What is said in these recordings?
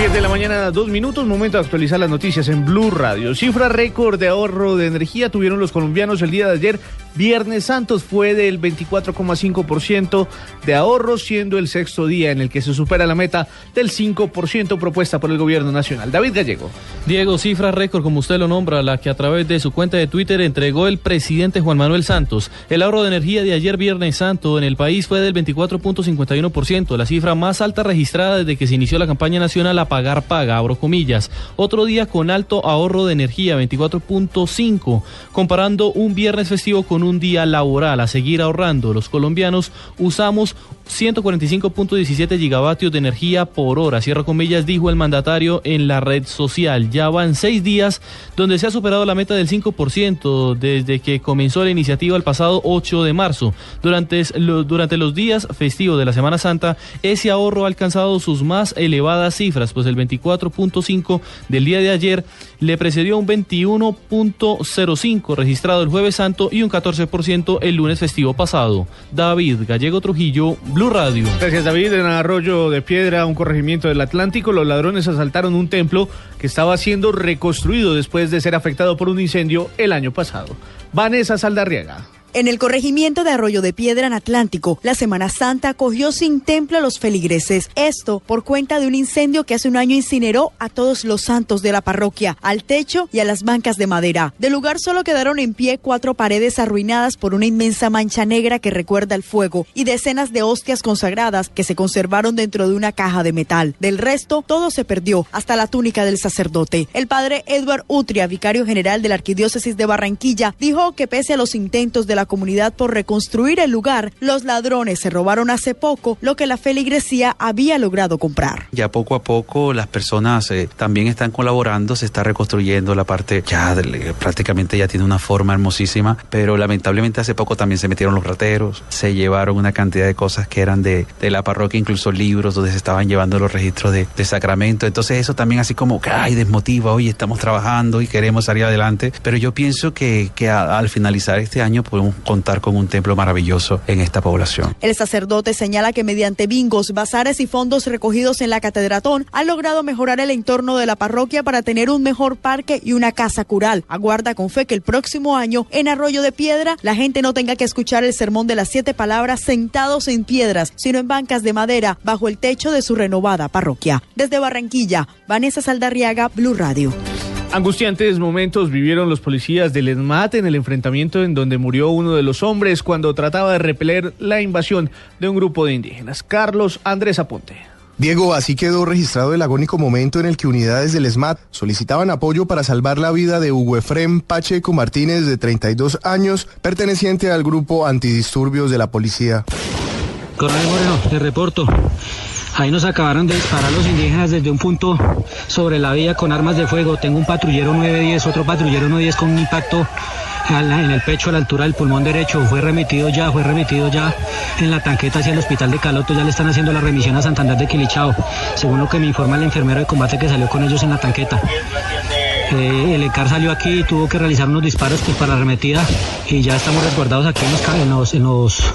10 de la mañana, dos minutos, momento de actualizar las noticias en Blue Radio. Cifra récord de ahorro de energía tuvieron los colombianos el día de ayer. Viernes Santos fue del 24,5% de ahorro, siendo el sexto día en el que se supera la meta del 5% propuesta por el gobierno nacional. David Gallego. Diego, cifra récord, como usted lo nombra, la que a través de su cuenta de Twitter entregó el presidente Juan Manuel Santos. El ahorro de energía de ayer Viernes Santo en el país fue del 24.51%, la cifra más alta registrada desde que se inició la campaña nacional a pagar paga, abro comillas. Otro día con alto ahorro de energía, 24.5, comparando un viernes festivo con un día laboral. A seguir ahorrando, los colombianos usamos 145.17 gigavatios de energía por hora, cierro comillas, dijo el mandatario en la red social. Ya van seis días donde se ha superado la meta del 5% desde que comenzó la iniciativa el pasado 8 de marzo. Durante, durante los días festivos de la Semana Santa, ese ahorro ha alcanzado sus más elevadas cifras, pues el 24.5 del día de ayer le precedió un 21.05 registrado el jueves santo y un 14% el lunes festivo pasado. David Gallego Trujillo, Blue Radio. Gracias David. En Arroyo de Piedra, un corregimiento del Atlántico, los ladrones asaltaron un templo que estaba siendo reconstruido después de ser afectado por un incendio el año pasado. Vanessa Saldarriaga. En el corregimiento de Arroyo de Piedra en Atlántico, la Semana Santa cogió sin templo a los feligreses. Esto por cuenta de un incendio que hace un año incineró a todos los santos de la parroquia, al techo y a las bancas de madera. Del lugar solo quedaron en pie cuatro paredes arruinadas por una inmensa mancha negra que recuerda el fuego y decenas de hostias consagradas que se conservaron dentro de una caja de metal. Del resto, todo se perdió, hasta la túnica del sacerdote. El padre Edward Utria, vicario general de la Arquidiócesis de Barranquilla, dijo que pese a los intentos de la comunidad por reconstruir el lugar, los ladrones se robaron hace poco lo que la feligresía había logrado comprar. Ya poco a poco las personas eh, también están colaborando, se está reconstruyendo la parte, ya de, prácticamente ya tiene una forma hermosísima, pero lamentablemente hace poco también se metieron los rateros, se llevaron una cantidad de cosas que eran de, de la parroquia, incluso libros donde se estaban llevando los registros de, de sacramento, entonces eso también así como ay, desmotiva, hoy estamos trabajando y queremos salir adelante, pero yo pienso que, que a, al finalizar este año podemos contar con un templo maravilloso en esta población. El sacerdote señala que mediante bingos, bazares y fondos recogidos en la catedratón han logrado mejorar el entorno de la parroquia para tener un mejor parque y una casa cural. Aguarda con fe que el próximo año en Arroyo de Piedra la gente no tenga que escuchar el sermón de las siete palabras sentados en piedras, sino en bancas de madera bajo el techo de su renovada parroquia. Desde Barranquilla, Vanessa Saldarriaga, Blue Radio. Angustiantes momentos vivieron los policías del ESMAT en el enfrentamiento en donde murió uno de los hombres cuando trataba de repeler la invasión de un grupo de indígenas. Carlos Andrés Aponte. Diego, así quedó registrado el agónico momento en el que unidades del ESMAT solicitaban apoyo para salvar la vida de Hugo Efrem Pacheco Martínez, de 32 años, perteneciente al grupo antidisturbios de la policía. Correo, Moreno, te reporto. Ahí nos acabaron de disparar los indígenas desde un punto sobre la vía con armas de fuego. Tengo un patrullero 910, otro patrullero 910 con un impacto en el pecho a la altura del pulmón derecho. Fue remitido ya, fue remitido ya en la tanqueta hacia el hospital de Caloto. Ya le están haciendo la remisión a Santander de Quilichao, según lo que me informa el enfermero de combate que salió con ellos en la tanqueta. Eh, el ECAR salió aquí y tuvo que realizar unos disparos pues, para arremetida y ya estamos resguardados aquí en los, en en los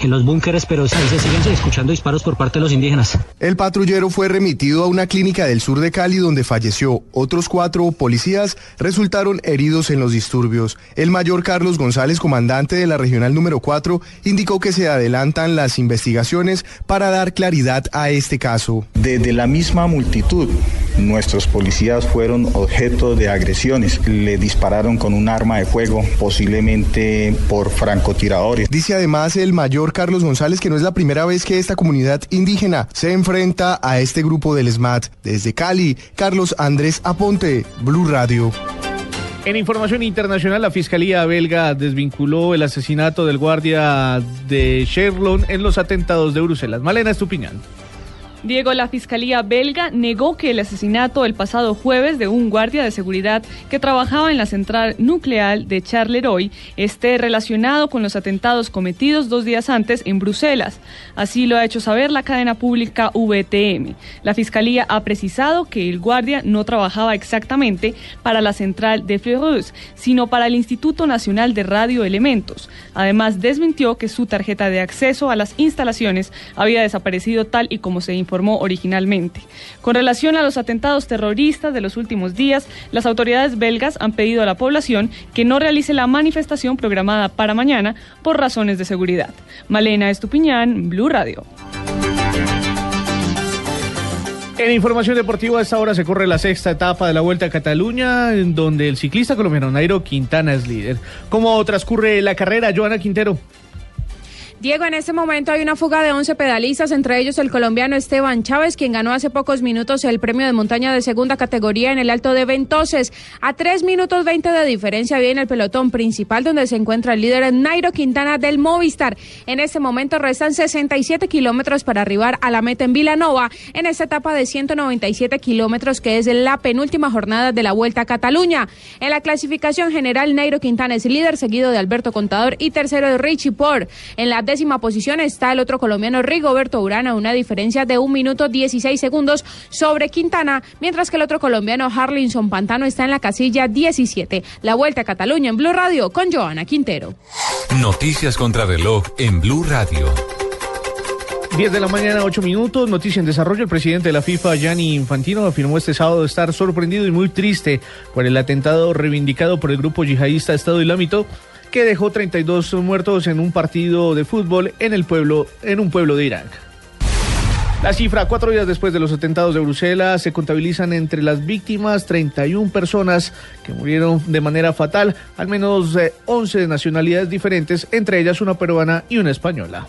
en los búnkeres, pero ahí se siguen escuchando disparos por parte de los indígenas. El patrullero fue remitido a una clínica del sur de Cali donde falleció. Otros cuatro policías resultaron heridos en los disturbios. El mayor Carlos González, comandante de la regional número 4, indicó que se adelantan las investigaciones para dar claridad a este caso. Desde la misma multitud, nuestros policías fueron objeto de agresiones. Le dispararon con un arma de fuego, posiblemente por francotiradores. Dice además el mayor Carlos González que no es la primera vez que esta comunidad indígena se enfrenta a este grupo del SMAT. Desde Cali, Carlos Andrés Aponte, Blue Radio. En información internacional, la Fiscalía belga desvinculó el asesinato del guardia de Sherlon en los atentados de Bruselas. Malena Estupiñán. Diego, la Fiscalía belga negó que el asesinato el pasado jueves de un guardia de seguridad que trabajaba en la central nuclear de Charleroi esté relacionado con los atentados cometidos dos días antes en Bruselas. Así lo ha hecho saber la cadena pública VTM. La Fiscalía ha precisado que el guardia no trabajaba exactamente para la central de Fleurus, sino para el Instituto Nacional de Radioelementos. Además, desmintió que su tarjeta de acceso a las instalaciones había desaparecido tal y como se informó originalmente. Con relación a los atentados terroristas de los últimos días, las autoridades belgas han pedido a la población que no realice la manifestación programada para mañana por razones de seguridad. Malena Estupiñán, Blue Radio. En información deportiva, a esta hora se corre la sexta etapa de la Vuelta a Cataluña, en donde el ciclista colombiano Nairo Quintana es líder. ¿Cómo transcurre la carrera, Joana Quintero? Diego, en este momento hay una fuga de 11 pedalistas, entre ellos el colombiano Esteban Chávez, quien ganó hace pocos minutos el premio de montaña de segunda categoría en el Alto de Ventoses. A 3 minutos 20 de diferencia viene el pelotón principal, donde se encuentra el líder Nairo Quintana del Movistar. En este momento restan 67 kilómetros para arribar a la meta en Vilanova, en esta etapa de 197 kilómetros, que es la penúltima jornada de la Vuelta a Cataluña. En la clasificación general, Nairo Quintana es líder, seguido de Alberto Contador y tercero de Richie Port. En la décima posición está el otro colombiano Rigoberto Urana, una diferencia de un minuto 16 segundos sobre Quintana, mientras que el otro colombiano Harlinson Pantano está en la casilla 17. La vuelta a Cataluña en Blue Radio con Joana Quintero. Noticias contra reloj en Blue Radio. 10 de la mañana, 8 minutos. Noticia en desarrollo. El presidente de la FIFA, Gianni Infantino, afirmó este sábado estar sorprendido y muy triste por el atentado reivindicado por el grupo yihadista Estado Islámico que dejó 32 muertos en un partido de fútbol en el pueblo, en un pueblo de Irak. La cifra, cuatro días después de los atentados de Bruselas, se contabilizan entre las víctimas 31 personas que murieron de manera fatal, al menos 11 eh, de nacionalidades diferentes, entre ellas una peruana y una española.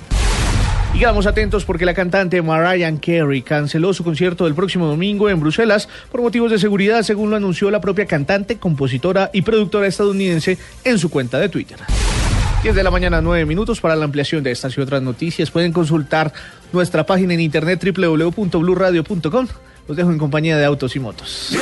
Y quedamos atentos porque la cantante Mariah Carey canceló su concierto del próximo domingo en Bruselas por motivos de seguridad, según lo anunció la propia cantante, compositora y productora estadounidense en su cuenta de Twitter. 10 de la mañana, 9 minutos para la ampliación de estas y otras noticias. Pueden consultar nuestra página en internet www.bluradio.com. Los dejo en compañía de Autos y Motos.